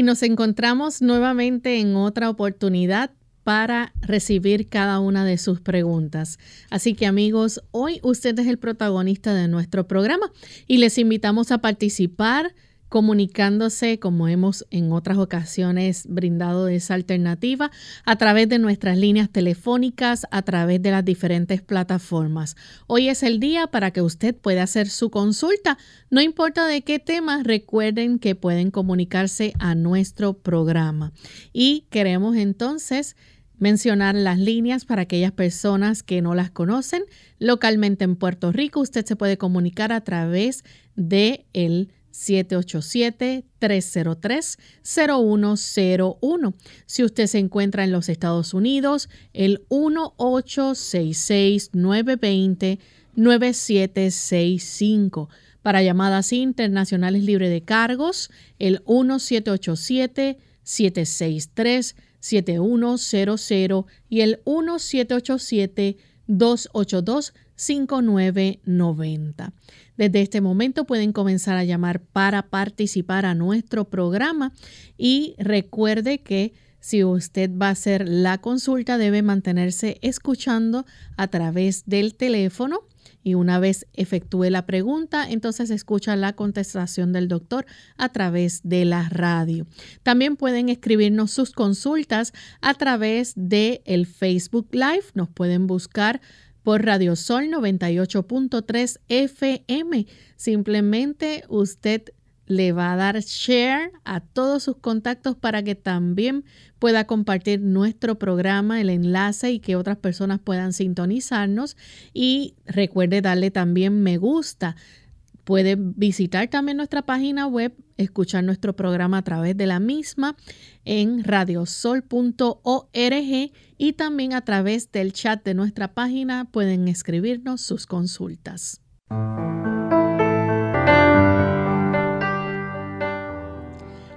Y nos encontramos nuevamente en otra oportunidad para recibir cada una de sus preguntas. Así que amigos, hoy usted es el protagonista de nuestro programa y les invitamos a participar comunicándose como hemos en otras ocasiones brindado esa alternativa a través de nuestras líneas telefónicas, a través de las diferentes plataformas. Hoy es el día para que usted pueda hacer su consulta, no importa de qué tema, recuerden que pueden comunicarse a nuestro programa. Y queremos entonces mencionar las líneas para aquellas personas que no las conocen. Localmente en Puerto Rico, usted se puede comunicar a través de el 787-303-0101. Si usted se encuentra en los Estados Unidos, el 1866-920-9765. Para llamadas internacionales libre de cargos, el 1787-763-7100 y el 1787-282-5990. Desde este momento pueden comenzar a llamar para participar a nuestro programa y recuerde que si usted va a hacer la consulta debe mantenerse escuchando a través del teléfono y una vez efectúe la pregunta, entonces escucha la contestación del doctor a través de la radio. También pueden escribirnos sus consultas a través de el Facebook Live. Nos pueden buscar por Radio Sol 98.3 FM. Simplemente usted le va a dar share a todos sus contactos para que también pueda compartir nuestro programa, el enlace y que otras personas puedan sintonizarnos. Y recuerde darle también me gusta. Puede visitar también nuestra página web, escuchar nuestro programa a través de la misma en radiosol.org y también a través del chat de nuestra página pueden escribirnos sus consultas.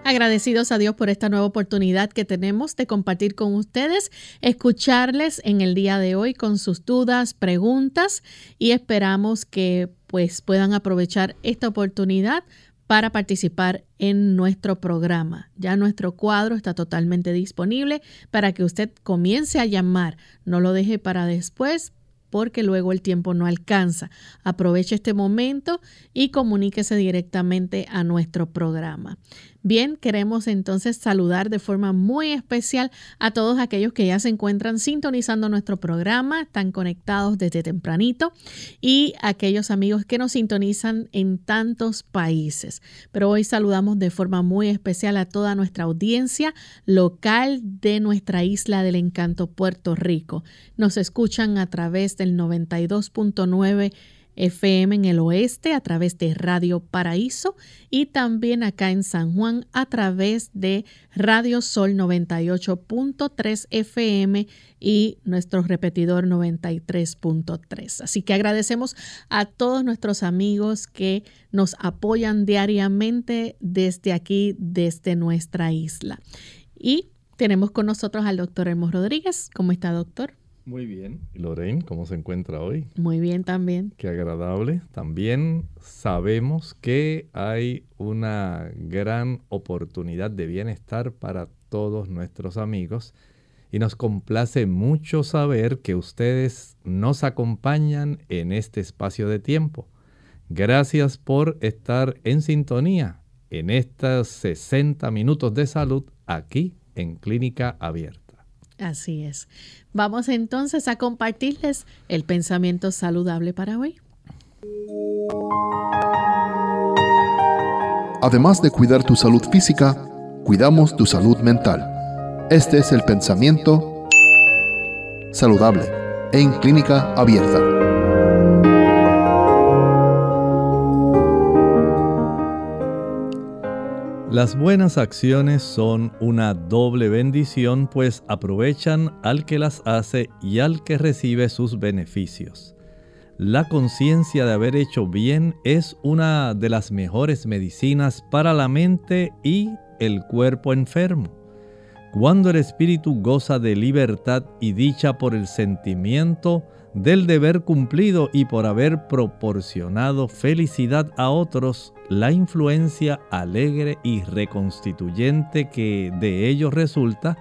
Agradecidos a Dios por esta nueva oportunidad que tenemos de compartir con ustedes, escucharles en el día de hoy con sus dudas, preguntas y esperamos que pues puedan aprovechar esta oportunidad para participar en nuestro programa. Ya nuestro cuadro está totalmente disponible para que usted comience a llamar. No lo deje para después porque luego el tiempo no alcanza. Aproveche este momento y comuníquese directamente a nuestro programa. Bien, queremos entonces saludar de forma muy especial a todos aquellos que ya se encuentran sintonizando nuestro programa, están conectados desde tempranito y aquellos amigos que nos sintonizan en tantos países. Pero hoy saludamos de forma muy especial a toda nuestra audiencia local de nuestra isla del encanto Puerto Rico. Nos escuchan a través del 92.9 FM en el oeste a través de Radio Paraíso y también acá en San Juan a través de Radio Sol 98.3 FM y nuestro repetidor 93.3. Así que agradecemos a todos nuestros amigos que nos apoyan diariamente desde aquí, desde nuestra isla. Y tenemos con nosotros al doctor Hermos Rodríguez. ¿Cómo está, doctor? Muy bien. ¿Y Lorraine, cómo se encuentra hoy? Muy bien también. Qué agradable. También sabemos que hay una gran oportunidad de bienestar para todos nuestros amigos y nos complace mucho saber que ustedes nos acompañan en este espacio de tiempo. Gracias por estar en sintonía en estos 60 minutos de salud aquí en Clínica Abierta. Así es. Vamos entonces a compartirles el pensamiento saludable para hoy. Además de cuidar tu salud física, cuidamos tu salud mental. Este es el pensamiento saludable en clínica abierta. Las buenas acciones son una doble bendición pues aprovechan al que las hace y al que recibe sus beneficios. La conciencia de haber hecho bien es una de las mejores medicinas para la mente y el cuerpo enfermo. Cuando el espíritu goza de libertad y dicha por el sentimiento del deber cumplido y por haber proporcionado felicidad a otros, la influencia alegre y reconstituyente que de ello resulta,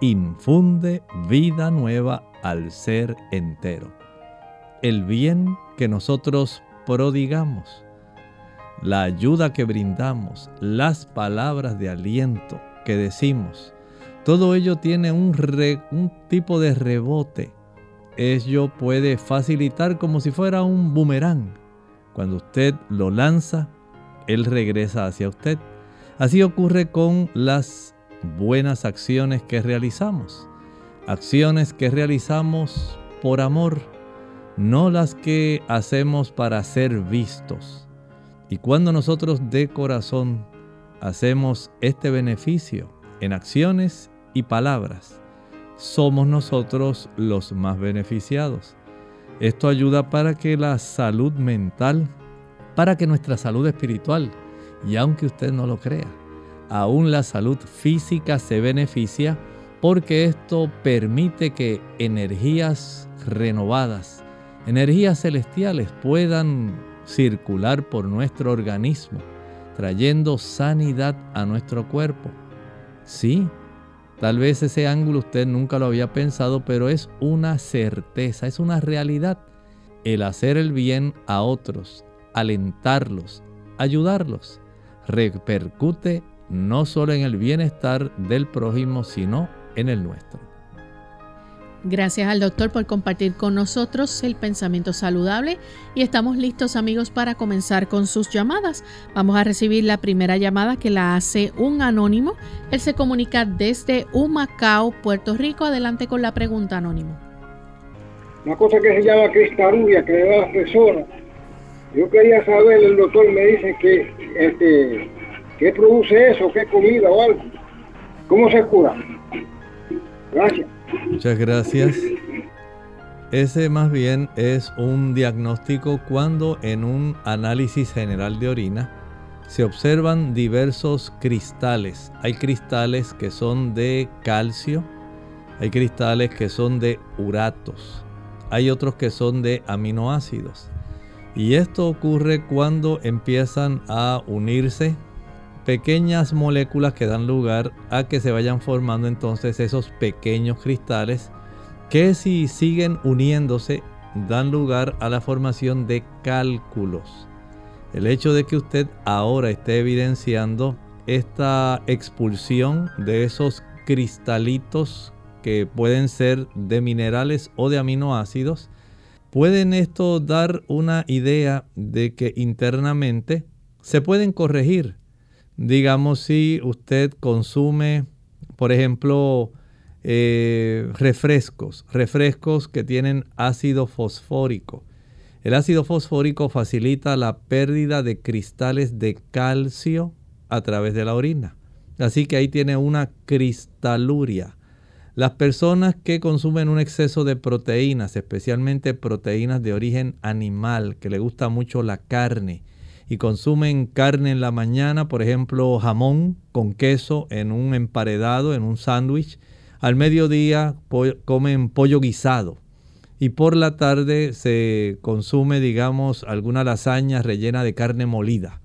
infunde vida nueva al ser entero. El bien que nosotros prodigamos, la ayuda que brindamos, las palabras de aliento que decimos, todo ello tiene un, un tipo de rebote ello puede facilitar como si fuera un boomerang. Cuando usted lo lanza, él regresa hacia usted. Así ocurre con las buenas acciones que realizamos. Acciones que realizamos por amor, no las que hacemos para ser vistos. Y cuando nosotros de corazón hacemos este beneficio en acciones y palabras, somos nosotros los más beneficiados. Esto ayuda para que la salud mental, para que nuestra salud espiritual, y aunque usted no lo crea, aún la salud física se beneficia porque esto permite que energías renovadas, energías celestiales puedan circular por nuestro organismo, trayendo sanidad a nuestro cuerpo. Sí, Tal vez ese ángulo usted nunca lo había pensado, pero es una certeza, es una realidad. El hacer el bien a otros, alentarlos, ayudarlos, repercute no solo en el bienestar del prójimo, sino en el nuestro. Gracias al doctor por compartir con nosotros el pensamiento saludable y estamos listos amigos para comenzar con sus llamadas. Vamos a recibir la primera llamada que la hace un anónimo. Él se comunica desde Humacao, Puerto Rico. Adelante con la pregunta anónimo. Una cosa que se llama cristalura que le da persona. Yo quería saber, el doctor me dice que este, ¿qué produce eso? ¿Qué comida o algo? ¿Cómo se cura? Gracias. Muchas gracias. Ese más bien es un diagnóstico cuando en un análisis general de orina se observan diversos cristales. Hay cristales que son de calcio, hay cristales que son de uratos, hay otros que son de aminoácidos. Y esto ocurre cuando empiezan a unirse pequeñas moléculas que dan lugar a que se vayan formando entonces esos pequeños cristales que si siguen uniéndose dan lugar a la formación de cálculos. El hecho de que usted ahora esté evidenciando esta expulsión de esos cristalitos que pueden ser de minerales o de aminoácidos, pueden esto dar una idea de que internamente se pueden corregir digamos, si usted consume, por ejemplo, eh, refrescos, refrescos que tienen ácido fosfórico. El ácido fosfórico facilita la pérdida de cristales de calcio a través de la orina. Así que ahí tiene una cristaluria. Las personas que consumen un exceso de proteínas, especialmente proteínas de origen animal, que le gusta mucho la carne, y consumen carne en la mañana, por ejemplo, jamón con queso en un emparedado, en un sándwich. Al mediodía comen pollo guisado. Y por la tarde se consume, digamos, alguna lasaña rellena de carne molida.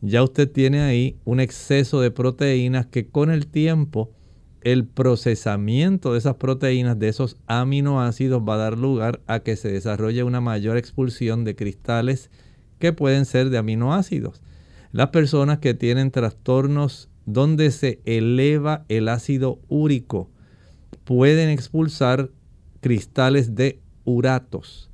Ya usted tiene ahí un exceso de proteínas que con el tiempo el procesamiento de esas proteínas, de esos aminoácidos, va a dar lugar a que se desarrolle una mayor expulsión de cristales que pueden ser de aminoácidos. Las personas que tienen trastornos donde se eleva el ácido úrico pueden expulsar cristales de uratos.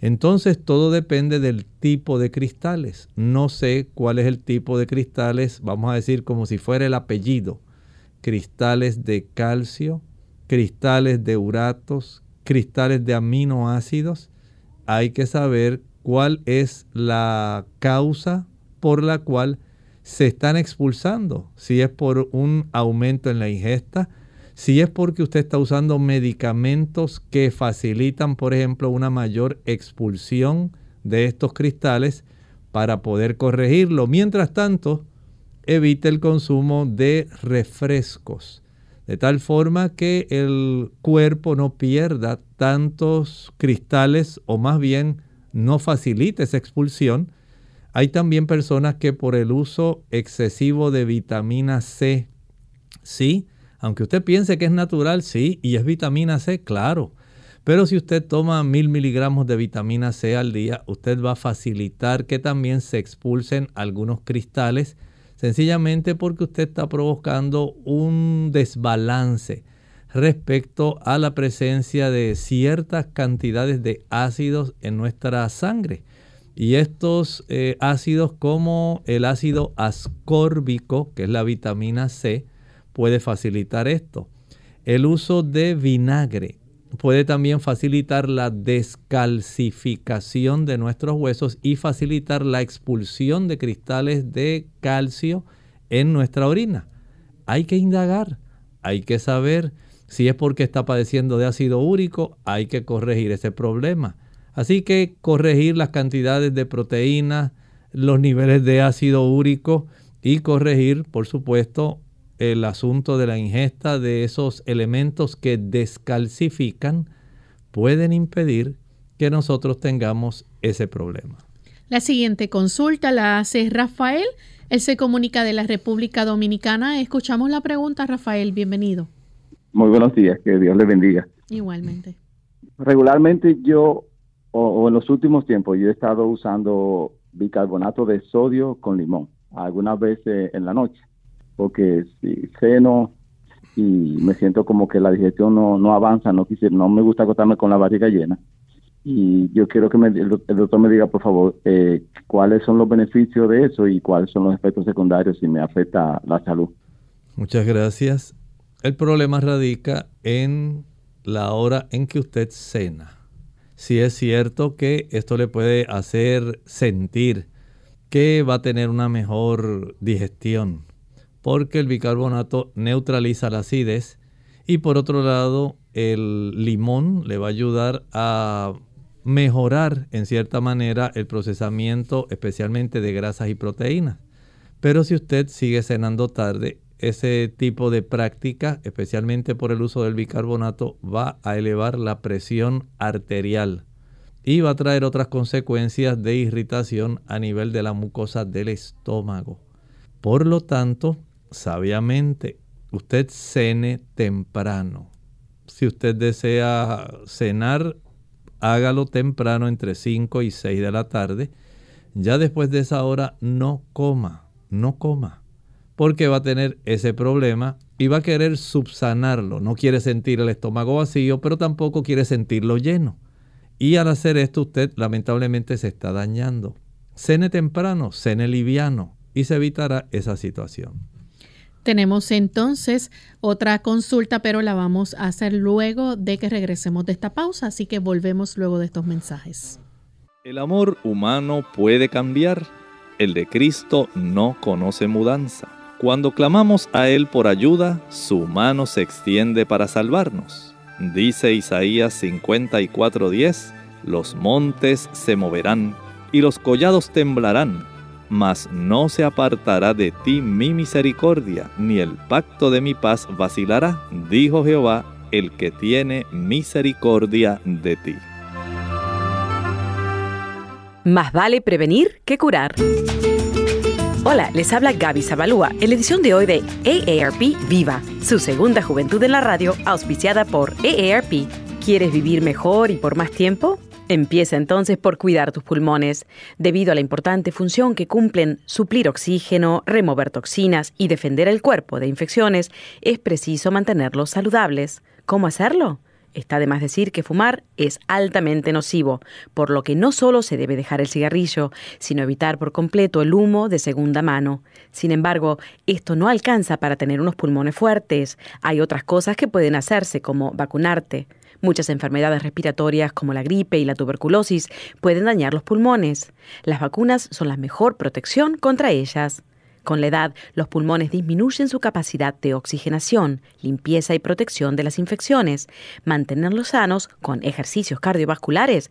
Entonces todo depende del tipo de cristales. No sé cuál es el tipo de cristales, vamos a decir como si fuera el apellido. Cristales de calcio, cristales de uratos, cristales de aminoácidos. Hay que saber cuál es la causa por la cual se están expulsando. Si es por un aumento en la ingesta, si es porque usted está usando medicamentos que facilitan, por ejemplo, una mayor expulsión de estos cristales para poder corregirlo. Mientras tanto, evite el consumo de refrescos, de tal forma que el cuerpo no pierda tantos cristales o más bien no facilite esa expulsión. Hay también personas que por el uso excesivo de vitamina C, sí, aunque usted piense que es natural, sí, y es vitamina C, claro. Pero si usted toma mil miligramos de vitamina C al día, usted va a facilitar que también se expulsen algunos cristales, sencillamente porque usted está provocando un desbalance respecto a la presencia de ciertas cantidades de ácidos en nuestra sangre. Y estos eh, ácidos como el ácido ascórbico, que es la vitamina C, puede facilitar esto. El uso de vinagre puede también facilitar la descalcificación de nuestros huesos y facilitar la expulsión de cristales de calcio en nuestra orina. Hay que indagar, hay que saber si es porque está padeciendo de ácido úrico, hay que corregir ese problema. Así que corregir las cantidades de proteínas, los niveles de ácido úrico y corregir, por supuesto, el asunto de la ingesta de esos elementos que descalcifican pueden impedir que nosotros tengamos ese problema. La siguiente consulta la hace Rafael. Él se comunica de la República Dominicana. Escuchamos la pregunta, Rafael. Bienvenido. Muy buenos días, que Dios le bendiga. Igualmente. Regularmente yo, o, en los últimos tiempos, yo he estado usando bicarbonato de sodio con limón, algunas veces en la noche porque si ceno y me siento como que la digestión no, no avanza, no quisiera, no me gusta acostarme con la barriga llena. Y yo quiero que el, doctor me diga, por favor, eh, cuáles son los beneficios de eso y cuáles son los efectos secundarios si me afecta la salud. Muchas gracias. El problema radica en la hora en que usted cena. Si es cierto que esto le puede hacer sentir que va a tener una mejor digestión, porque el bicarbonato neutraliza la acidez y por otro lado el limón le va a ayudar a mejorar en cierta manera el procesamiento especialmente de grasas y proteínas. Pero si usted sigue cenando tarde, ese tipo de práctica, especialmente por el uso del bicarbonato, va a elevar la presión arterial y va a traer otras consecuencias de irritación a nivel de la mucosa del estómago. Por lo tanto, sabiamente, usted cene temprano. Si usted desea cenar, hágalo temprano entre 5 y 6 de la tarde. Ya después de esa hora no coma, no coma, porque va a tener ese problema y va a querer subsanarlo. No quiere sentir el estómago vacío, pero tampoco quiere sentirlo lleno. Y al hacer esto usted lamentablemente se está dañando. Cene temprano, cene liviano y se evitará esa situación. Tenemos entonces otra consulta, pero la vamos a hacer luego de que regresemos de esta pausa, así que volvemos luego de estos mensajes. El amor humano puede cambiar, el de Cristo no conoce mudanza. Cuando clamamos a Él por ayuda, su mano se extiende para salvarnos. Dice Isaías 54:10, los montes se moverán y los collados temblarán mas no se apartará de ti mi misericordia, ni el pacto de mi paz vacilará, dijo Jehová, el que tiene misericordia de ti. Más vale prevenir que curar. Hola, les habla Gaby Zabalúa en la edición de hoy de AARP Viva, su segunda juventud en la radio, auspiciada por AARP. ¿Quieres vivir mejor y por más tiempo? Empieza entonces por cuidar tus pulmones. Debido a la importante función que cumplen suplir oxígeno, remover toxinas y defender el cuerpo de infecciones, es preciso mantenerlos saludables. ¿Cómo hacerlo? Está de más decir que fumar es altamente nocivo, por lo que no solo se debe dejar el cigarrillo, sino evitar por completo el humo de segunda mano. Sin embargo, esto no alcanza para tener unos pulmones fuertes. Hay otras cosas que pueden hacerse, como vacunarte. Muchas enfermedades respiratorias como la gripe y la tuberculosis pueden dañar los pulmones. Las vacunas son la mejor protección contra ellas. Con la edad, los pulmones disminuyen su capacidad de oxigenación, limpieza y protección de las infecciones. Mantenerlos sanos con ejercicios cardiovasculares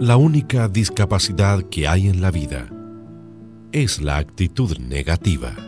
La única discapacidad que hay en la vida es la actitud negativa.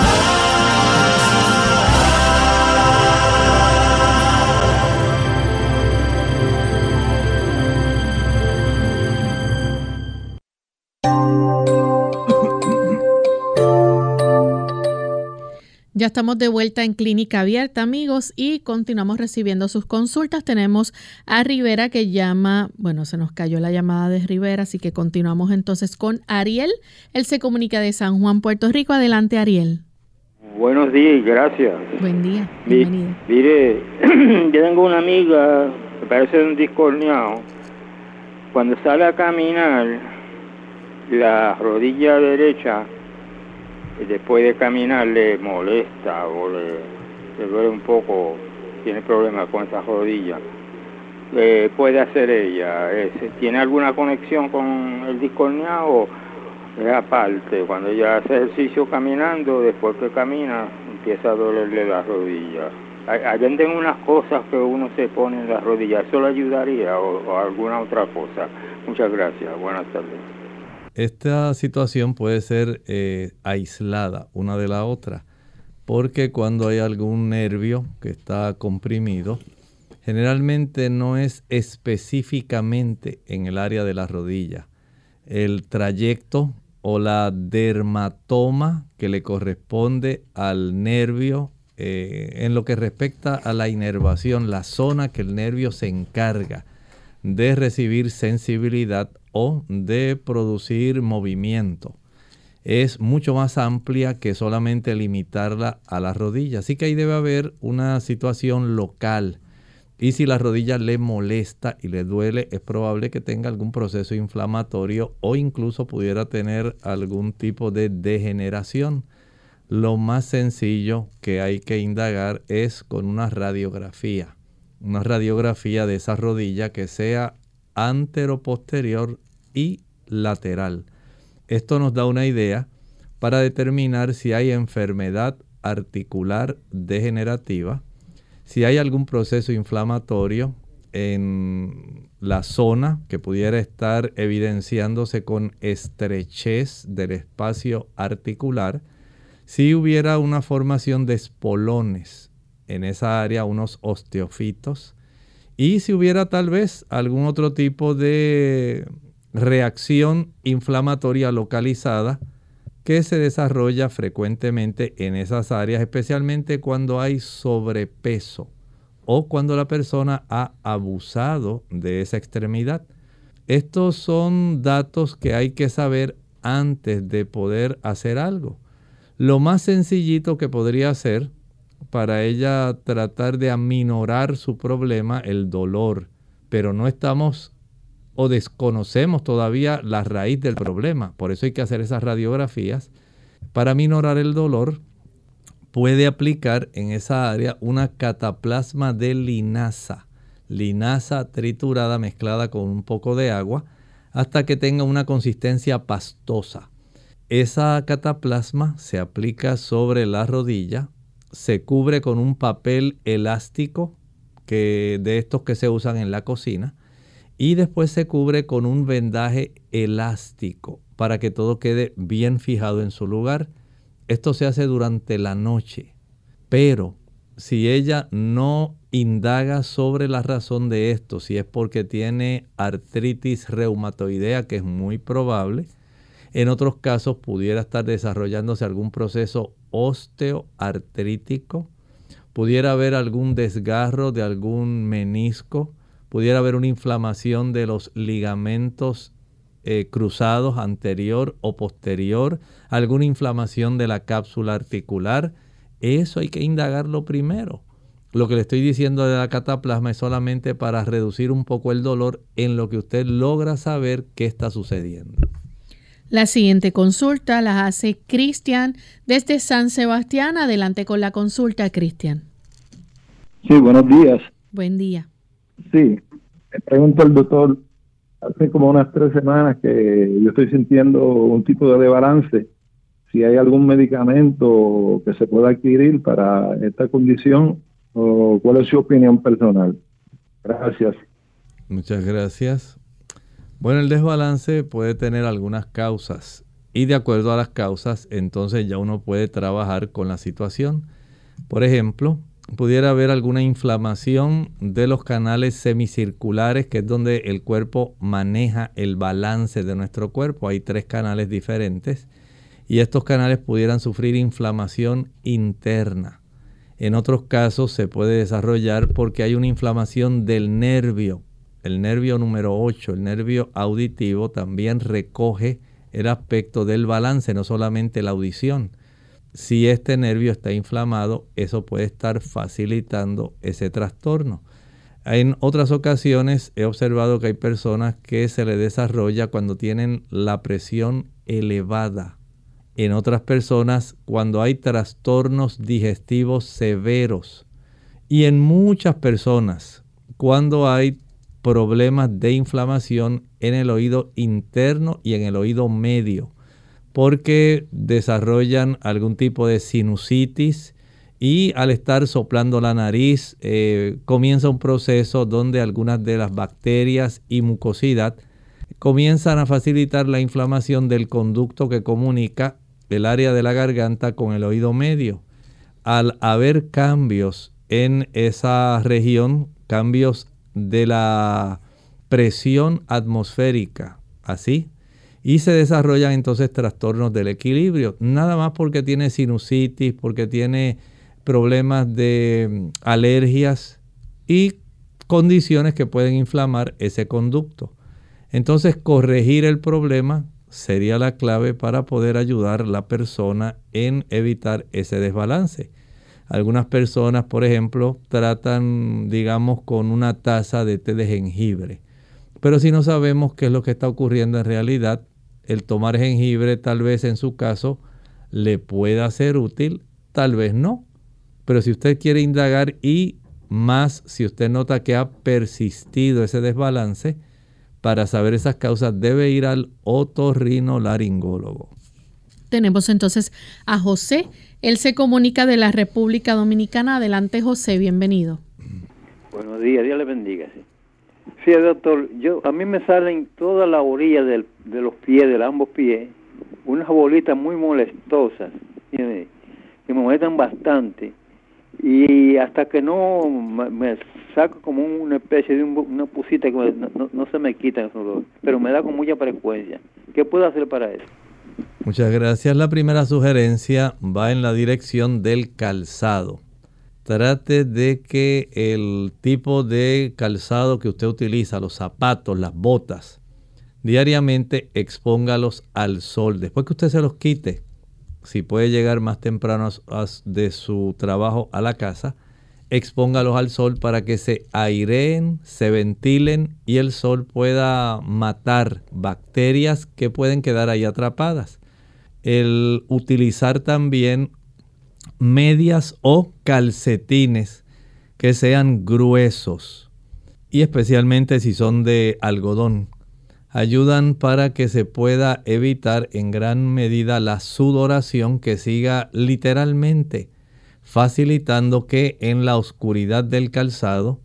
Ya estamos de vuelta en Clínica Abierta, amigos, y continuamos recibiendo sus consultas. Tenemos a Rivera que llama, bueno, se nos cayó la llamada de Rivera, así que continuamos entonces con Ariel. Él se comunica de San Juan, Puerto Rico. Adelante, Ariel. Buenos días y gracias. Buen día, bienvenido. Mire, yo tengo una amiga que parece un discorneado. Cuando sale a caminar, la rodilla derecha después de caminar le molesta o le, le duele un poco, tiene problemas con esa rodilla. ¿Qué puede hacer ella? ¿Es- ¿Tiene alguna conexión con el discorneado es aparte? Cuando ella hace ejercicio caminando, después que camina, empieza a dolerle la rodilla. Hay- hay- Venden unas cosas que uno se pone en la rodilla, ¿eso le ayudaría o alguna otra cosa? Muchas gracias, buenas tardes. Esta situación puede ser eh, aislada una de la otra, porque cuando hay algún nervio que está comprimido, generalmente no es específicamente en el área de la rodilla. El trayecto o la dermatoma que le corresponde al nervio eh, en lo que respecta a la inervación, la zona que el nervio se encarga de recibir sensibilidad o de producir movimiento. Es mucho más amplia que solamente limitarla a la rodilla. Así que ahí debe haber una situación local. Y si la rodilla le molesta y le duele, es probable que tenga algún proceso inflamatorio o incluso pudiera tener algún tipo de degeneración. Lo más sencillo que hay que indagar es con una radiografía. Una radiografía de esa rodilla que sea anteroposterior y lateral. Esto nos da una idea para determinar si hay enfermedad articular degenerativa, si hay algún proceso inflamatorio en la zona que pudiera estar evidenciándose con estrechez del espacio articular, si hubiera una formación de espolones en esa área, unos osteofitos, y si hubiera tal vez algún otro tipo de reacción inflamatoria localizada que se desarrolla frecuentemente en esas áreas, especialmente cuando hay sobrepeso o cuando la persona ha abusado de esa extremidad. Estos son datos que hay que saber antes de poder hacer algo. Lo más sencillito que podría hacer para ella tratar de aminorar su problema, el dolor, pero no estamos o desconocemos todavía la raíz del problema. Por eso hay que hacer esas radiografías para minorar el dolor, puede aplicar en esa área una cataplasma de linaza, linaza triturada mezclada con un poco de agua hasta que tenga una consistencia pastosa. Esa cataplasma se aplica sobre la rodilla, se cubre con un papel elástico que, de estos que se usan en la cocina y después se cubre con un vendaje elástico para que todo quede bien fijado en su lugar. Esto se hace durante la noche, pero si ella no indaga sobre la razón de esto, si es porque tiene artritis reumatoidea, que es muy probable, en otros casos pudiera estar desarrollándose algún proceso osteoartrítico, pudiera haber algún desgarro de algún menisco, pudiera haber una inflamación de los ligamentos eh, cruzados anterior o posterior, alguna inflamación de la cápsula articular. Eso hay que indagarlo primero. Lo que le estoy diciendo de la cataplasma es solamente para reducir un poco el dolor en lo que usted logra saber qué está sucediendo. La siguiente consulta la hace Cristian desde San Sebastián. Adelante con la consulta, Cristian. Sí, buenos días. Buen día. Sí, me pregunto al doctor, hace como unas tres semanas que yo estoy sintiendo un tipo de desbalance. Si hay algún medicamento que se pueda adquirir para esta condición o cuál es su opinión personal. Gracias. Muchas gracias. Bueno, el desbalance puede tener algunas causas y de acuerdo a las causas, entonces ya uno puede trabajar con la situación. Por ejemplo, pudiera haber alguna inflamación de los canales semicirculares, que es donde el cuerpo maneja el balance de nuestro cuerpo. Hay tres canales diferentes y estos canales pudieran sufrir inflamación interna. En otros casos se puede desarrollar porque hay una inflamación del nervio el nervio número 8, el nervio auditivo, también recoge el aspecto del balance, no solamente la audición. Si este nervio está inflamado, eso puede estar facilitando ese trastorno. En otras ocasiones he observado que hay personas que se le desarrolla cuando tienen la presión elevada. En otras personas cuando hay trastornos digestivos severos. Y en muchas personas cuando hay problemas de inflamación en el oído interno y en el oído medio, porque desarrollan algún tipo de sinusitis y al estar soplando la nariz eh, comienza un proceso donde algunas de las bacterias y mucosidad comienzan a facilitar la inflamación del conducto que comunica el área de la garganta con el oído medio. Al haber cambios en esa región, cambios de la presión atmosférica, así, y se desarrollan entonces trastornos del equilibrio, nada más porque tiene sinusitis, porque tiene problemas de mm, alergias y condiciones que pueden inflamar ese conducto. Entonces, corregir el problema sería la clave para poder ayudar a la persona en evitar ese desbalance. Algunas personas, por ejemplo, tratan, digamos, con una taza de té de jengibre. Pero si no sabemos qué es lo que está ocurriendo en realidad, el tomar jengibre tal vez en su caso le pueda ser útil, tal vez no. Pero si usted quiere indagar y más si usted nota que ha persistido ese desbalance, para saber esas causas debe ir al otorrinolaringólogo. Tenemos entonces a José él se comunica de la República Dominicana. Adelante, José, bienvenido. Buenos días, Dios le bendiga. Sí, doctor, yo a mí me salen toda la orilla de los pies, de ambos pies, unas bolitas muy molestosas, que me molestan bastante. Y hasta que no me, saco como una especie de una pusita que no, no, se me quita pero me da con mucha frecuencia. ¿Qué puedo hacer para eso? Muchas gracias. La primera sugerencia va en la dirección del calzado. Trate de que el tipo de calzado que usted utiliza, los zapatos, las botas, diariamente expóngalos al sol. Después que usted se los quite, si puede llegar más temprano de su trabajo a la casa, expóngalos al sol para que se aireen, se ventilen y el sol pueda matar bacterias que pueden quedar ahí atrapadas el utilizar también medias o calcetines que sean gruesos y especialmente si son de algodón. Ayudan para que se pueda evitar en gran medida la sudoración que siga literalmente facilitando que en la oscuridad del calzado,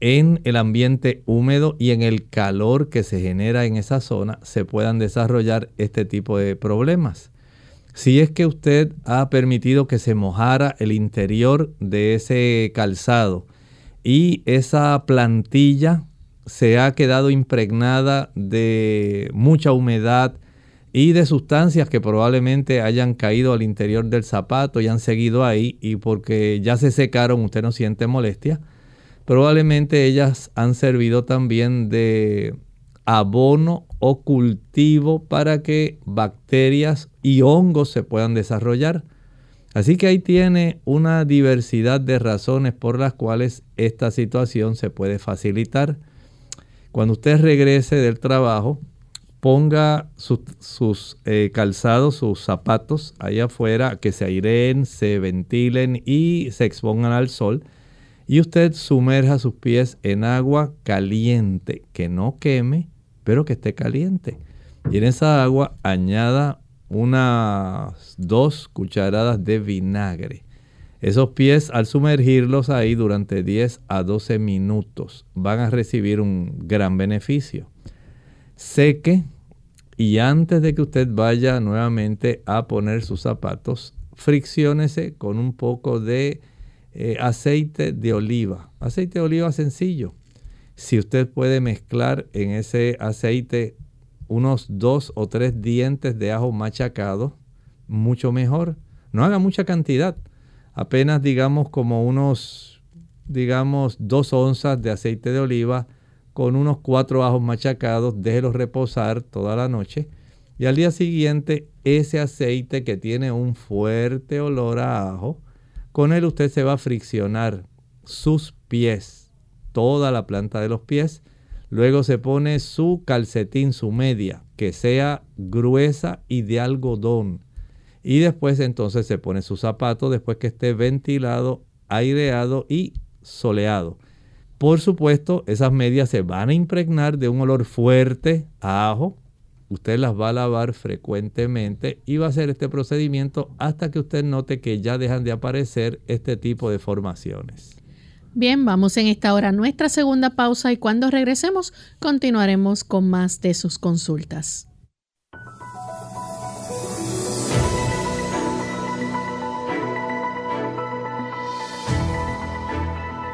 en el ambiente húmedo y en el calor que se genera en esa zona se puedan desarrollar este tipo de problemas. Si es que usted ha permitido que se mojara el interior de ese calzado y esa plantilla se ha quedado impregnada de mucha humedad y de sustancias que probablemente hayan caído al interior del zapato y han seguido ahí y porque ya se secaron usted no siente molestia, probablemente ellas han servido también de abono o cultivo para que bacterias y hongos se puedan desarrollar. Así que ahí tiene una diversidad de razones por las cuales esta situación se puede facilitar. Cuando usted regrese del trabajo, ponga sus eh, calzados, sus zapatos ahí afuera, que se aireen, se ventilen y se expongan al sol. Y usted sumerja sus pies en agua caliente, que no queme, pero que esté caliente. Y en esa agua añada unas dos cucharadas de vinagre. Esos pies al sumergirlos ahí durante 10 a 12 minutos van a recibir un gran beneficio. Seque y antes de que usted vaya nuevamente a poner sus zapatos, fricciónese con un poco de eh, aceite de oliva. Aceite de oliva sencillo. Si usted puede mezclar en ese aceite unos dos o tres dientes de ajo machacado, mucho mejor. No haga mucha cantidad, apenas digamos como unos, digamos, dos onzas de aceite de oliva con unos cuatro ajos machacados, déjelos reposar toda la noche y al día siguiente ese aceite que tiene un fuerte olor a ajo, con él usted se va a friccionar sus pies, toda la planta de los pies, Luego se pone su calcetín, su media, que sea gruesa y de algodón. Y después entonces se pone su zapato después que esté ventilado, aireado y soleado. Por supuesto, esas medias se van a impregnar de un olor fuerte a ajo. Usted las va a lavar frecuentemente y va a hacer este procedimiento hasta que usted note que ya dejan de aparecer este tipo de formaciones. Bien, vamos en esta hora a nuestra segunda pausa y cuando regresemos continuaremos con más de sus consultas.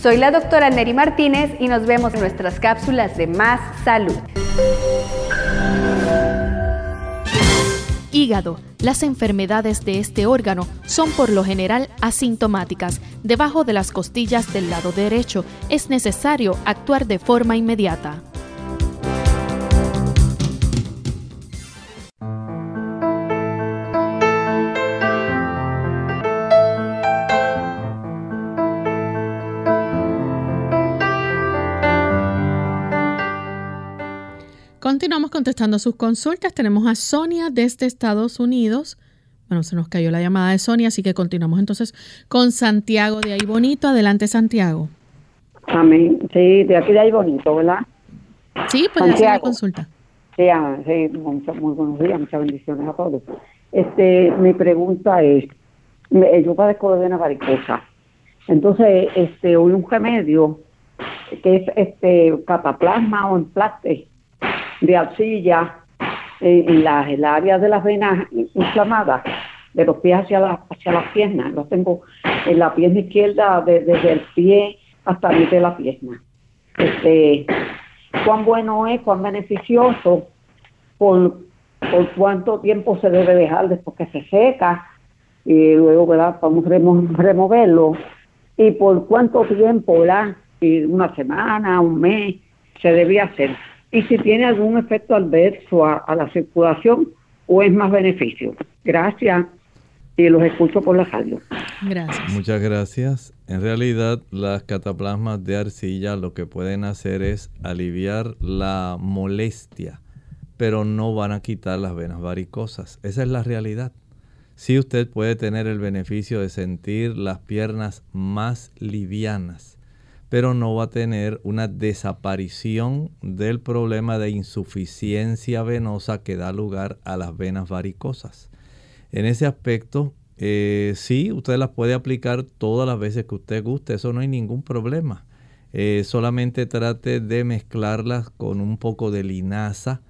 Soy la doctora Neri Martínez y nos vemos en nuestras cápsulas de Más Salud. Hígado. Las enfermedades de este órgano son por lo general asintomáticas. Debajo de las costillas del lado derecho es necesario actuar de forma inmediata. Contestando sus consultas. Tenemos a Sonia desde Estados Unidos. Bueno, se nos cayó la llamada de Sonia, así que continuamos entonces con Santiago de ahí bonito. Adelante, Santiago. Amén. Sí, de aquí de ahí bonito, ¿verdad? Sí, pues hacer la consulta. Sí, ah, sí muy buenos días, muchas bendiciones a todos. Este, mi pregunta es, yo padezco de vena varicosa. Entonces, este, un remedio que es este cataplasma o emplaste de arcilla en, la, el área de las venas inflamadas, de los pies hacia, la, hacia las piernas. Lo tengo en la pierna izquierda, desde el pie hasta mitad de la pierna. Este, cuán bueno es, cuán beneficioso, por, por cuánto tiempo se debe dejar después que se seca, y luego, ¿verdad? Vamos a removerlo, y por cuánto tiempo, ¿verdad? una semana, un mes, se debe hacer. Y si tiene algún efecto adverso a, la circulación o es más beneficio. Gracias y los escucho por la radio. Gracias. Muchas gracias. En realidad, las cataplasmas de arcilla lo que pueden hacer es aliviar la molestia, pero no van a quitar las venas varicosas. Esa es la realidad. Sí usted puede tener el beneficio de sentir las piernas más livianas pero no va a tener una desaparición del problema de insuficiencia venosa que da lugar a las venas varicosas. En ese aspecto, eh, sí, usted las puede aplicar todas las veces que usted guste, eso no hay ningún problema. Eh, solamente trate de mezclarlas con un poco de linaza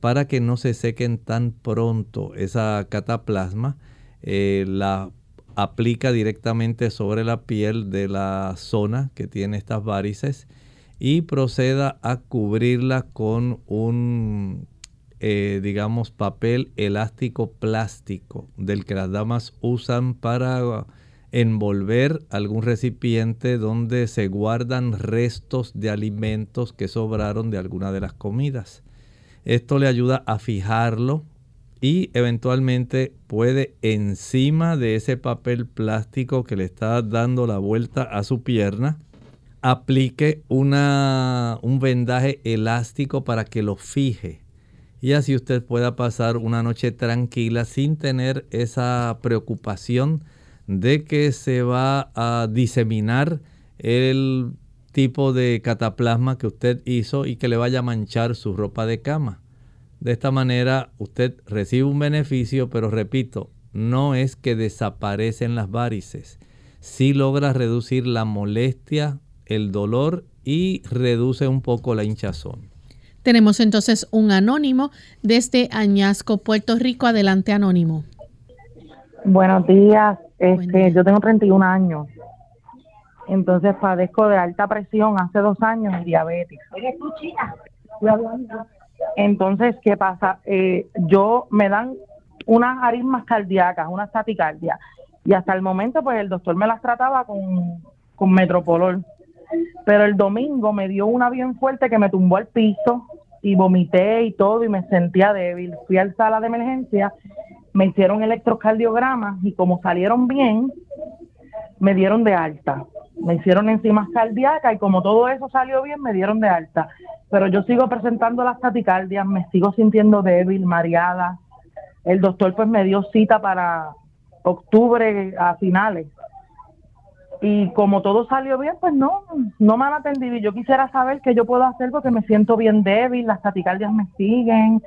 para que no se sequen tan pronto esa cataplasma. Eh, la aplica directamente sobre la piel de la zona que tiene estas varices y proceda a cubrirla con un, eh, digamos, papel elástico plástico del que las damas usan para envolver algún recipiente donde se guardan restos de alimentos que sobraron de alguna de las comidas. Esto le ayuda a fijarlo y eventualmente puede encima de ese papel plástico que le está dando la vuelta a su pierna, aplique una, un vendaje elástico para que lo fije. Y así usted pueda pasar una noche tranquila sin tener esa preocupación de que se va a diseminar el tipo de cataplasma que usted hizo y que le vaya a manchar su ropa de cama. De esta manera usted recibe un beneficio, pero repito, no es que desaparecen las varices. Sí logra reducir la molestia, el dolor y reduce un poco la hinchazón. Tenemos entonces un anónimo desde Añasco, Puerto Rico. Adelante, anónimo. Buenos días. Este, Yo tengo 31 años. Entonces padezco de alta presión hace dos años y diabetes. ¿Eres tú, China? Entonces, ¿qué pasa? Eh, yo me dan unas aritmas cardíacas, una taticardia, y hasta el momento, pues el doctor me las trataba con, con Metropolol. Pero el domingo me dio una bien fuerte que me tumbó al piso y vomité y todo y me sentía débil. Fui al sala de emergencia, me hicieron electrocardiogramas y como salieron bien, me dieron de alta. Me hicieron enzimas cardíacas y como todo eso salió bien, me dieron de alta pero yo sigo presentando las taticardias, me sigo sintiendo débil, mareada. El doctor pues me dio cita para octubre a finales. Y como todo salió bien, pues no, no me han atendido. Y yo quisiera saber qué yo puedo hacer porque me siento bien débil, las taticardias me siguen.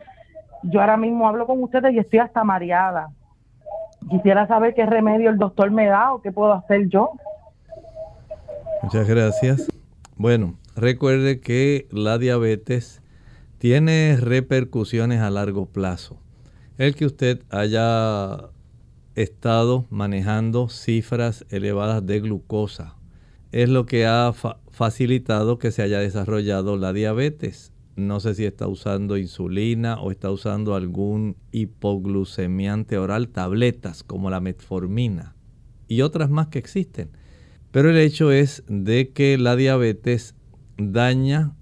Yo ahora mismo hablo con ustedes y estoy hasta mareada. Quisiera saber qué remedio el doctor me da o qué puedo hacer yo. Muchas gracias. Bueno, Recuerde que la diabetes tiene repercusiones a largo plazo. El que usted haya estado manejando cifras elevadas de glucosa es lo que ha facilitado que se haya desarrollado la diabetes. No sé si está usando insulina o está usando algún hipoglucemiante oral, tabletas como la metformina y otras más que existen. Pero el hecho es de que la diabetes daña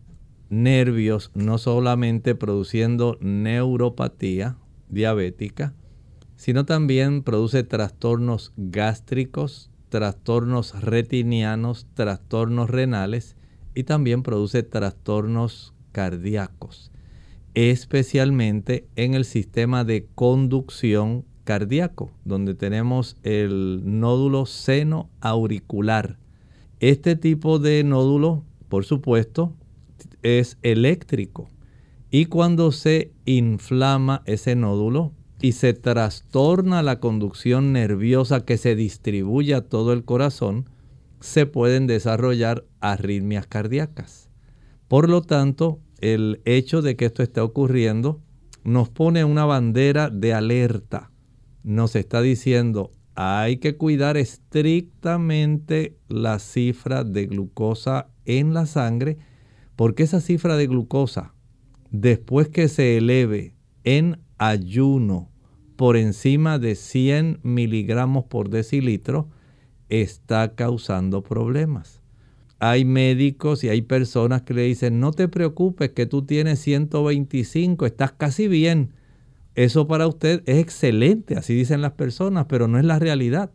nervios no solamente produciendo neuropatía diabética, sino también produce trastornos gástricos, trastornos retinianos, trastornos renales y también produce trastornos cardíacos. especialmente en el sistema de conducción cardíaco, donde tenemos el nódulo seno auricular. Este tipo de nódulo, por supuesto, es eléctrico y cuando se inflama ese nódulo y se trastorna la conducción nerviosa que se distribuye a todo el corazón, se pueden desarrollar arritmias cardíacas. Por lo tanto, el hecho de que esto esté ocurriendo nos pone una bandera de alerta. Nos está diciendo, hay que cuidar estrictamente la cifra de glucosa en la sangre, porque esa cifra de glucosa después que se eleve en ayuno por encima de 100 miligramos por decilitro, está causando problemas. Hay médicos y hay personas que le dicen, no te preocupes que tú tienes 125, estás casi bien. Eso para usted es excelente, así dicen las personas, pero no es la realidad.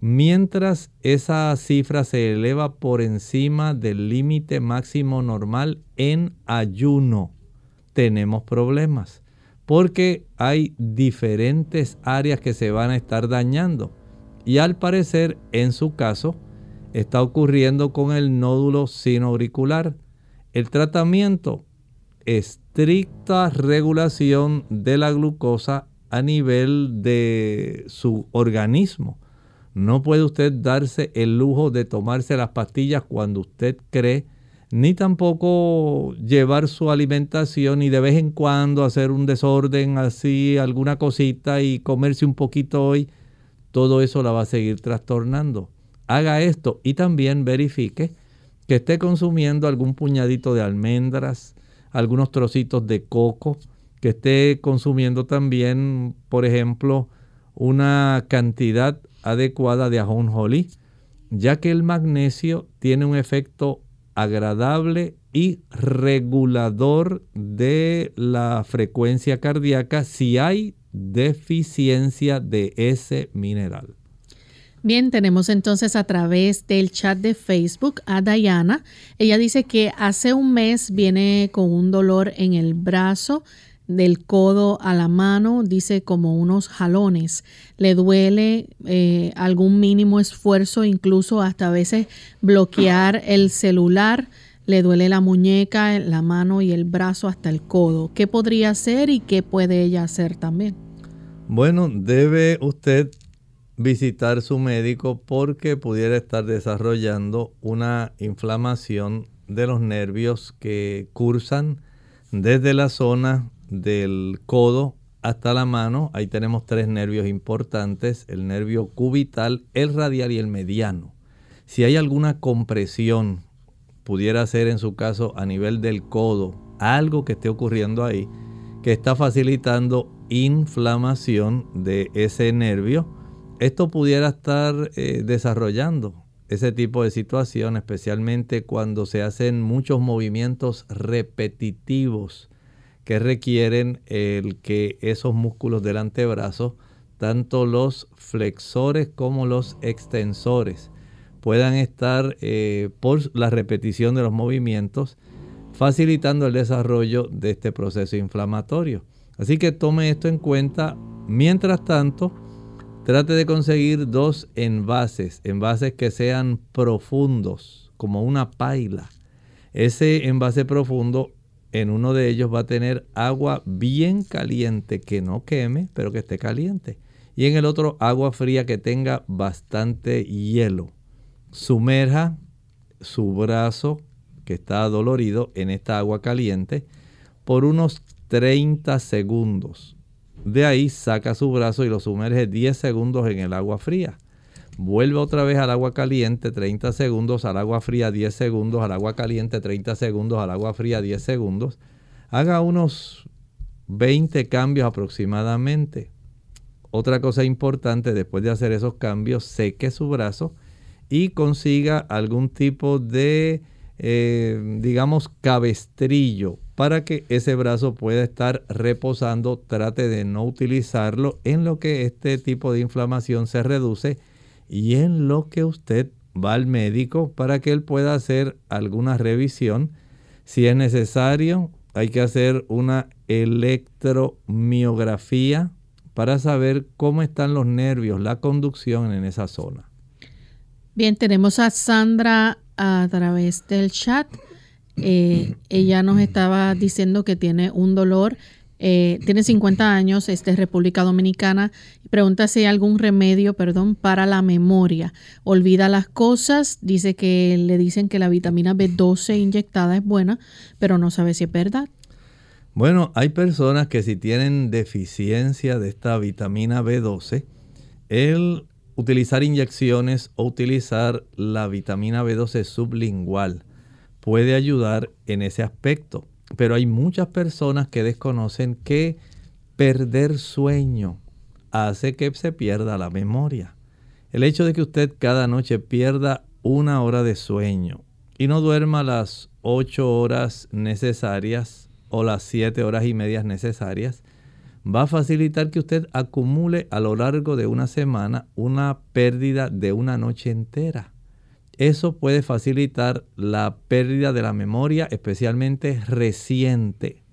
Mientras esa cifra se eleva por encima del límite máximo normal en ayuno, tenemos problemas porque hay diferentes áreas que se van a estar dañando. Y al parecer, en su caso, está ocurriendo con el nódulo sinoauricular. El tratamiento, estricta regulación de la glucosa a nivel de su organismo. No puede usted darse el lujo de tomarse las pastillas cuando usted cree ni tampoco llevar su alimentación y de vez en cuando hacer un desorden así, alguna cosita y comerse un poquito hoy, todo eso la va a seguir trastornando. Haga esto y también verifique que esté consumiendo algún puñadito de almendras, algunos trocitos de coco, que esté consumiendo también, por ejemplo, una cantidad adecuada de ajonjolí, ya que el magnesio tiene un efecto agradable y regulador de la frecuencia cardíaca si hay deficiencia de ese mineral. Bien, tenemos entonces a través del chat de Facebook a Diana. Ella dice que hace un mes viene con un dolor en el brazo, del codo a la mano, dice como unos jalones. Le duele eh, algún mínimo esfuerzo, incluso hasta a veces bloquear el celular. Le duele la muñeca, la mano y el brazo hasta el codo. ¿Qué podría hacer y qué puede ella hacer también? Bueno, debe usted visitar su médico porque pudiera estar desarrollando una inflamación de los nervios que cursan desde la zona del codo hasta la mano. Ahí tenemos tres nervios importantes, el nervio cubital, el radial y el mediano. Si hay alguna compresión, pudiera ser en su caso a nivel del codo, algo que esté ocurriendo ahí, que está facilitando inflamación de ese nervio, esto pudiera estar eh, desarrollando ese tipo de situación, especialmente cuando se hacen muchos movimientos repetitivos que requieren el que esos músculos del antebrazo, tanto los flexores como los extensores, puedan estar eh, por la repetición de los movimientos, facilitando el desarrollo de este proceso inflamatorio. Así que tome esto en cuenta. Mientras tanto, trate de conseguir dos envases, envases que sean profundos, como una paila. Ese envase profundo en uno de ellos va a tener agua bien caliente que no queme, pero que esté caliente. Y en el otro agua fría que tenga bastante hielo. Sumerja su brazo que está dolorido en esta agua caliente por unos 30 segundos. De ahí saca su brazo y lo sumerge 10 segundos en el agua fría. Vuelve otra vez al agua caliente 30 segundos, al agua fría 10 segundos, al agua caliente 30 segundos, al agua fría 10 segundos. Haga unos 20 cambios aproximadamente. Otra cosa importante, después de hacer esos cambios, seque su brazo y consiga algún tipo de, eh, digamos, cabestrillo para que ese brazo pueda estar reposando. Trate de no utilizarlo en lo que este tipo de inflamación se reduce y en lo que usted va al médico para que él pueda hacer alguna revisión. Si es necesario, hay que hacer una electromiografía para saber cómo están los nervios, la conducción en esa zona. Bien, tenemos a Sandra a través del chat. Eh, ella nos estaba diciendo que tiene un dolor, eh, tiene 50 años, es de República Dominicana. Pregunta si hay algún remedio, perdón, para la memoria. Olvida las cosas, dice que le dicen que la vitamina B12 inyectada es buena, pero no sabe si es verdad. Bueno, hay personas que si tienen deficiencia de esta vitamina B12, el utilizar inyecciones o utilizar la vitamina B12 sublingual puede ayudar en ese aspecto. Pero hay muchas personas que desconocen que perder sueño hace que se pierda la memoria. El hecho de que usted cada noche pierda una hora de sueño y no duerma las ocho horas necesarias o las siete horas y medias necesarias, va a facilitar que usted acumule a lo largo de una semana una pérdida de una noche entera. Eso puede facilitar la pérdida de la memoria, especialmente reciente.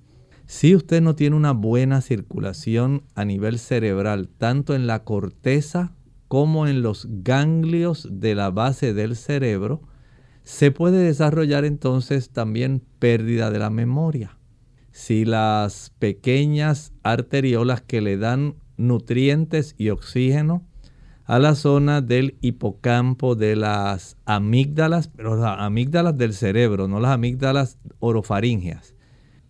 Si usted no tiene una buena circulación a nivel cerebral, tanto en la corteza como en los ganglios de la base del cerebro, se puede desarrollar entonces también pérdida de la memoria si las pequeñas arteriolas que le dan nutrientes y oxígeno a la zona del hipocampo de las amígdalas, pero las amígdalas del cerebro, no las amígdalas orofaringeas.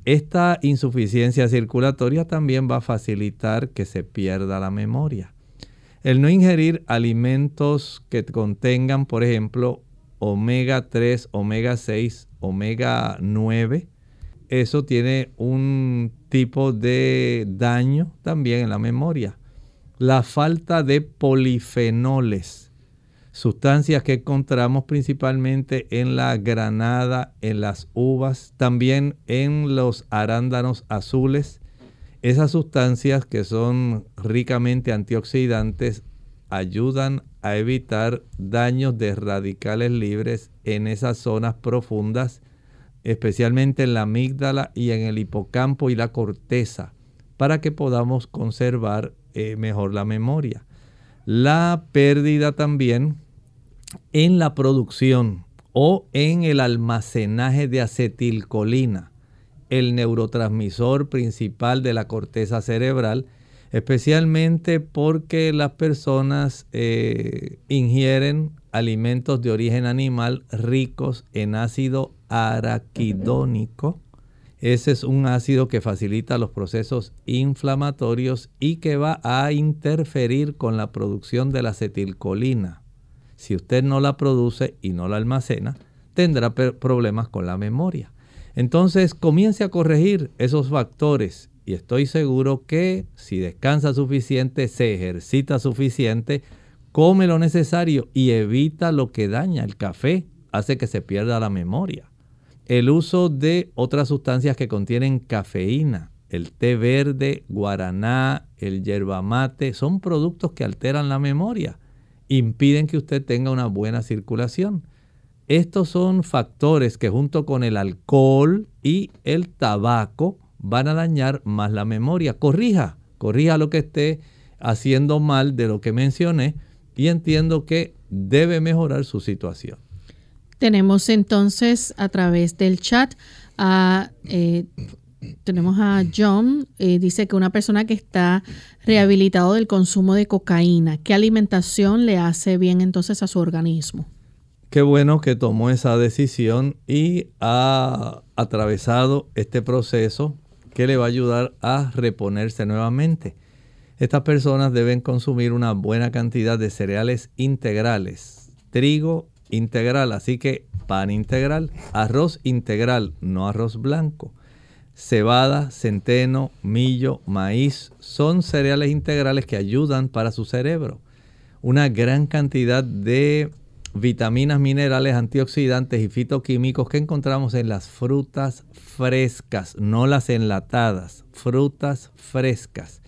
Esta insuficiencia circulatoria también va a facilitar que se pierda la memoria. El no ingerir alimentos que contengan, por ejemplo, omega 3, omega 6, omega 9, eso tiene un tipo de daño también en la memoria. La falta de polifenoles, sustancias que encontramos principalmente en la granada, en las uvas, también en los arándanos azules. Esas sustancias que son ricamente antioxidantes ayudan a evitar daños de radicales libres en esas zonas profundas especialmente en la amígdala y en el hipocampo y la corteza, para que podamos conservar eh, mejor la memoria. La pérdida también en la producción o en el almacenaje de acetilcolina, el neurotransmisor principal de la corteza cerebral, especialmente porque las personas eh, ingieren alimentos de origen animal ricos en ácido araquidónico. Ese es un ácido que facilita los procesos inflamatorios y que va a interferir con la producción de la acetilcolina. Si usted no la produce y no la almacena, tendrá problemas con la memoria. Entonces comience a corregir esos factores y estoy seguro que si descansa suficiente, se ejercita suficiente, come lo necesario y evita lo que daña el café, hace que se pierda la memoria el uso de otras sustancias que contienen cafeína, el té verde, guaraná, el yerba mate, son productos que alteran la memoria, impiden que usted tenga una buena circulación. Estos son factores que junto con el alcohol y el tabaco van a dañar más la memoria. Corrija, corrija lo que esté haciendo mal de lo que mencioné y entiendo que debe mejorar su situación. Tenemos entonces a través del chat a... Eh, tenemos a John, eh, dice que una persona que está rehabilitado del consumo de cocaína, ¿qué alimentación le hace bien entonces a su organismo? Qué bueno que tomó esa decisión y ha atravesado este proceso que le va a ayudar a reponerse nuevamente. Estas personas deben consumir una buena cantidad de cereales integrales, trigo integral, así que pan integral, arroz integral, no arroz blanco. Cebada, centeno, millo, maíz son cereales integrales que ayudan para su cerebro. Una gran cantidad de vitaminas, minerales, antioxidantes y fitoquímicos que encontramos en las frutas frescas, no las enlatadas, frutas frescas.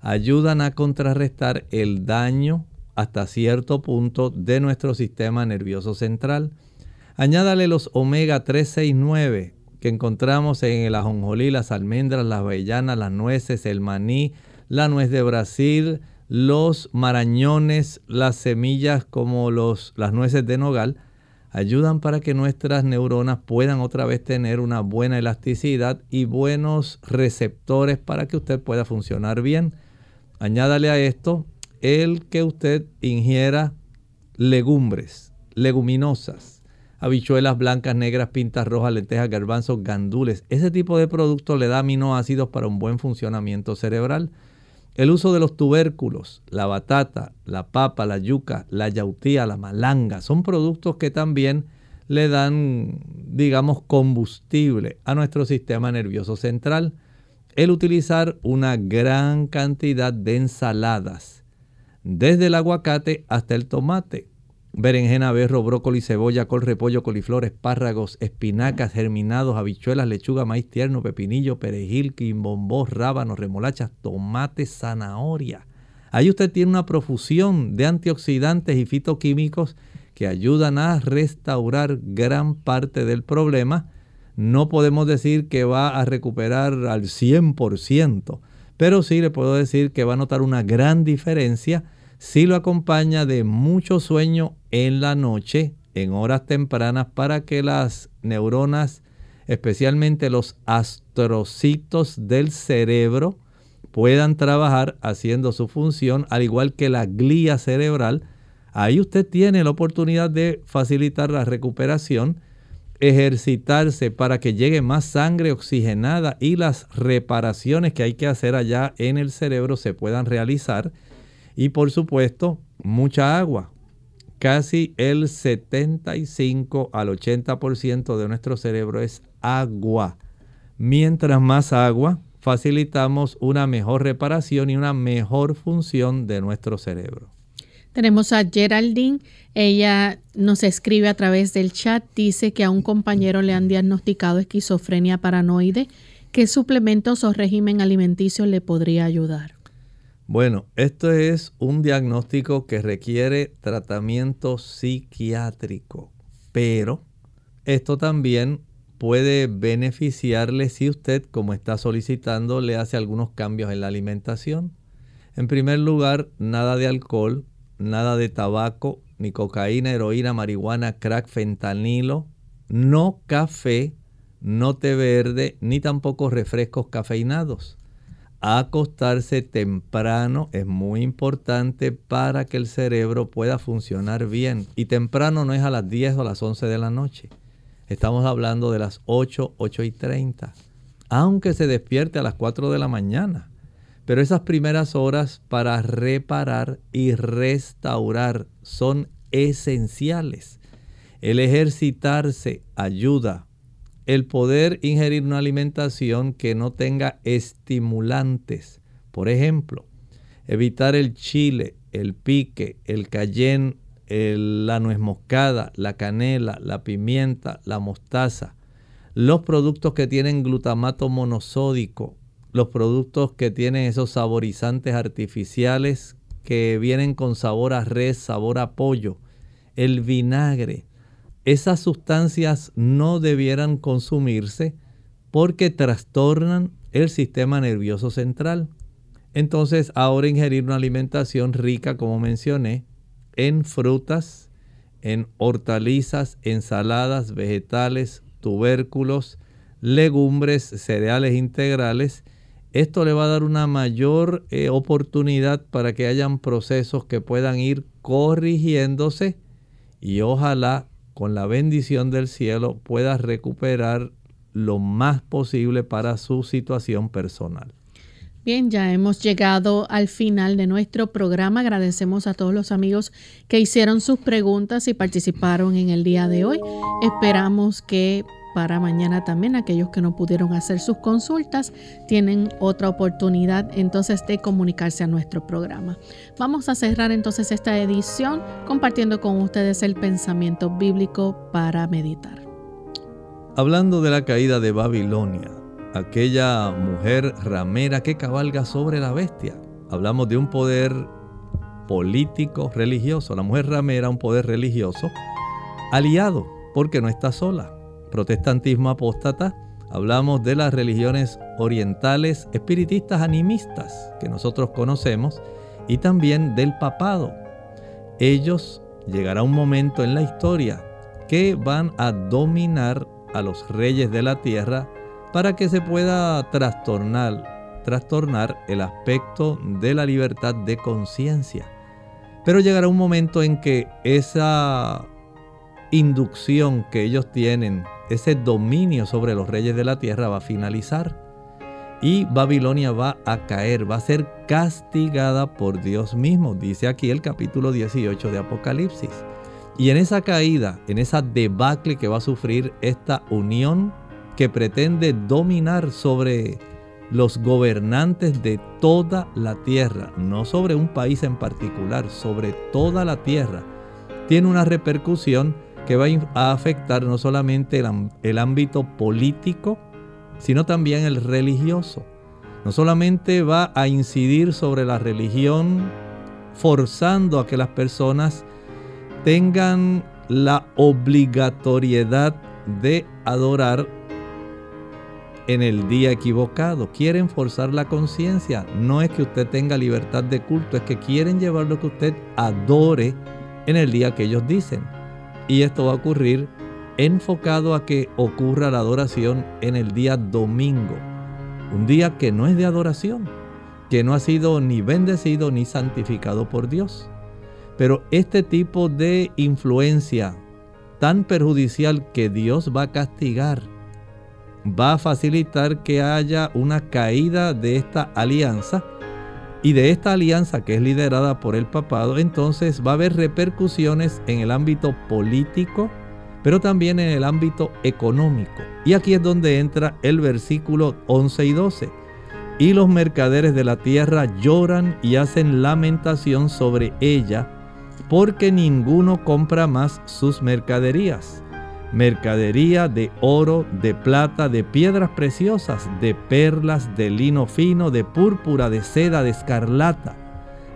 Ayudan a contrarrestar el daño hasta cierto punto de nuestro sistema nervioso central. Añádale los omega 369, que encontramos en el ajonjolí, las almendras, las avellanas, las nueces, el maní, la nuez de Brasil, los marañones, las semillas como los, las nueces de nogal, ayudan para que nuestras neuronas puedan otra vez tener una buena elasticidad y buenos receptores para que usted pueda funcionar bien. Añádale a esto el que usted ingiera legumbres, leguminosas, habichuelas blancas, negras, pintas rojas, lentejas, garbanzos, gandules. Ese tipo de productos le da aminoácidos para un buen funcionamiento cerebral. El uso de los tubérculos, la batata, la papa, la yuca, la yautía, la malanga, son productos que también le dan, digamos, combustible a nuestro sistema nervioso central. El utilizar una gran cantidad de ensaladas, desde el aguacate hasta el tomate, berenjena, berro, brócoli, cebolla, col, repollo, coliflor, espárragos, espinacas, germinados, habichuelas, lechuga, maíz tierno, pepinillo, perejil, quimbombó, rábanos, remolachas, tomate, zanahoria. Ahí usted tiene una profusión de antioxidantes y fitoquímicos que ayudan a restaurar gran parte del problema. No podemos decir que va a recuperar al 100%, pero sí le puedo decir que va a notar una gran diferencia si lo acompaña de mucho sueño en la noche, en horas tempranas, para que las neuronas, especialmente los astrocitos del cerebro, puedan trabajar haciendo su función, al igual que la glía cerebral. Ahí usted tiene la oportunidad de facilitar la recuperación, ejercitarse para que llegue más sangre oxigenada y las reparaciones que hay que hacer allá en el cerebro se puedan realizar y por supuesto, mucha agua. Casi el 75 al 80% de nuestro cerebro es agua. Mientras más agua, facilitamos una mejor reparación y una mejor función de nuestro cerebro. Tenemos a Geraldine, ella nos escribe a través del chat, dice que a un compañero le han diagnosticado esquizofrenia paranoide. ¿Qué suplementos o régimen alimenticio le podría ayudar? Bueno, esto es un diagnóstico que requiere tratamiento psiquiátrico, pero esto también puede beneficiarle si usted, como está solicitando, le hace algunos cambios en la alimentación. En primer lugar, nada de alcohol, nada de tabaco, ni cocaína, heroína, marihuana, crack, fentanilo, no café, no té verde, ni tampoco refrescos cafeinados acostarse temprano es muy importante para que el cerebro pueda funcionar bien. Y temprano no es a las 10 o a las 11 de la noche. Estamos hablando de las 8, 8 y 30. Aunque se despierte a las 4 de la mañana. Pero esas primeras horas para reparar y restaurar son esenciales. El ejercitarse ayuda el poder ingerir una alimentación que no tenga estimulantes. Por ejemplo, evitar el chile, el pique, el cayenne, la nuez moscada, la canela, la pimienta, la mostaza, los productos que tienen glutamato monosódico, los productos que tienen esos saborizantes artificiales que vienen con sabor a res, sabor a pollo, el vinagre, esas sustancias no debieran consumirse porque trastornan el sistema nervioso central. Entonces, ahora ingerir una alimentación rica, como mencioné, en frutas, en hortalizas, ensaladas, vegetales, tubérculos, legumbres, cereales integrales, esto le va a dar una mayor eh, oportunidad para que hayan procesos que puedan ir corrigiéndose y ojalá con la bendición del cielo pueda recuperar lo más posible para su situación personal. Bien, ya hemos llegado al final de nuestro programa. Agradecemos a todos los amigos que hicieron sus preguntas y participaron en el día de hoy. Esperamos que para mañana también aquellos que no pudieron hacer sus consultas tienen otra oportunidad entonces de comunicarse a nuestro programa. Vamos a cerrar entonces esta edición compartiendo con ustedes el pensamiento bíblico para meditar. Hablando de la caída de Babilonia, aquella mujer ramera que cabalga sobre la bestia, hablamos de un poder político religioso, la mujer ramera un poder religioso aliado porque no está sola protestantismo apóstata hablamos de las religiones orientales espiritistas animistas que nosotros conocemos y también del papado. Ellos llegará un momento en la historia que van a dominar a los reyes de la tierra para que se pueda trastornar, trastornar el aspecto de la libertad de conciencia. Pero llegará un momento en que esa inducción que ellos tienen, ese dominio sobre los reyes de la tierra va a finalizar. Y Babilonia va a caer, va a ser castigada por Dios mismo, dice aquí el capítulo 18 de Apocalipsis. Y en esa caída, en esa debacle que va a sufrir esta unión que pretende dominar sobre los gobernantes de toda la tierra, no sobre un país en particular, sobre toda la tierra, tiene una repercusión que va a afectar no solamente el, ámbito político, sino también el religioso. No solamente va a incidir sobre la religión, forzando a que las personas tengan la obligatoriedad de adorar en el día equivocado. Quieren forzar la conciencia. No es que usted tenga libertad de culto, es que quieren llevar lo que usted adore en el día que ellos dicen. Y esto va a ocurrir enfocado a que ocurra la adoración en el día domingo. Un día que no es de adoración, que no ha sido ni bendecido ni santificado por Dios. Pero este tipo de influencia tan perjudicial que Dios va a castigar, va a facilitar que haya una caída de esta alianza. Y de esta alianza que es liderada por el papado, entonces va a haber repercusiones en el ámbito político, pero también en el ámbito económico. Y aquí es donde entra el versículo 11 y 12. Y los mercaderes de la tierra lloran y hacen lamentación sobre ella porque ninguno compra más sus mercaderías. Mercadería de oro, de plata, de piedras preciosas, de perlas, de lino fino, de púrpura, de seda, de escarlata,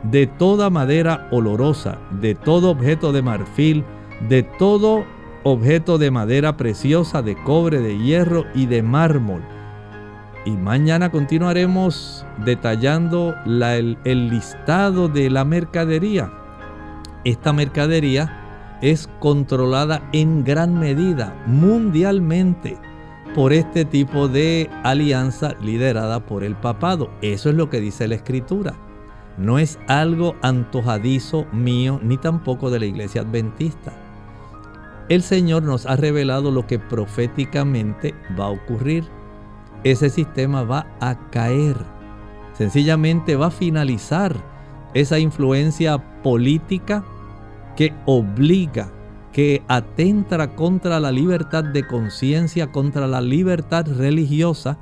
de toda madera olorosa, de todo objeto de marfil, de todo objeto de madera preciosa, de cobre, de hierro y de mármol. Y mañana continuaremos detallando el, listado de la mercadería esta mercadería es controlada en gran medida mundialmente por este tipo de alianza liderada por el papado. Eso es lo que dice la escritura. No es algo antojadizo mío ni tampoco de la iglesia adventista. El Señor nos ha revelado lo que proféticamente va a ocurrir. Ese sistema va a caer. Sencillamente va a finalizar esa influencia política que obliga, que atenta contra la libertad de conciencia, contra la libertad religiosa,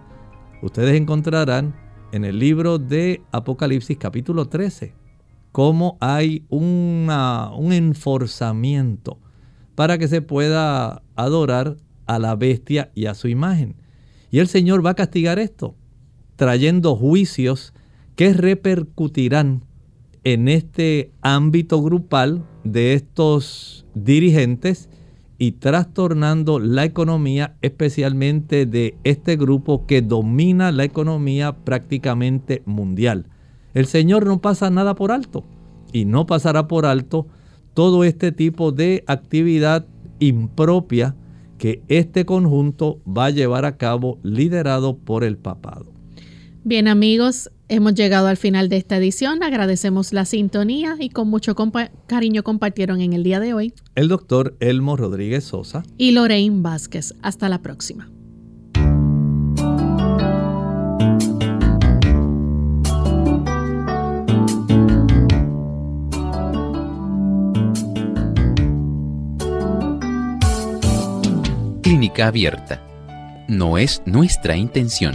ustedes encontrarán en el libro de Apocalipsis capítulo 13 cómo hay un enforzamiento para que se pueda adorar a la bestia y a su imagen. Y el Señor va a castigar esto, trayendo juicios que repercutirán en este ámbito grupal de estos dirigentes y trastornando la economía, especialmente de este grupo que domina la economía prácticamente mundial. El Señor no pasa nada por alto y no pasará por alto todo este tipo de actividad impropia que este conjunto va a llevar a cabo liderado por el papado. Bien amigos, hemos llegado al final de esta edición. Agradecemos la sintonía y con mucho cariño compartieron en el día de hoy el doctor Elmo Rodríguez Sosa y Lorraine Vázquez. Hasta la próxima. Clínica abierta. No es nuestra intención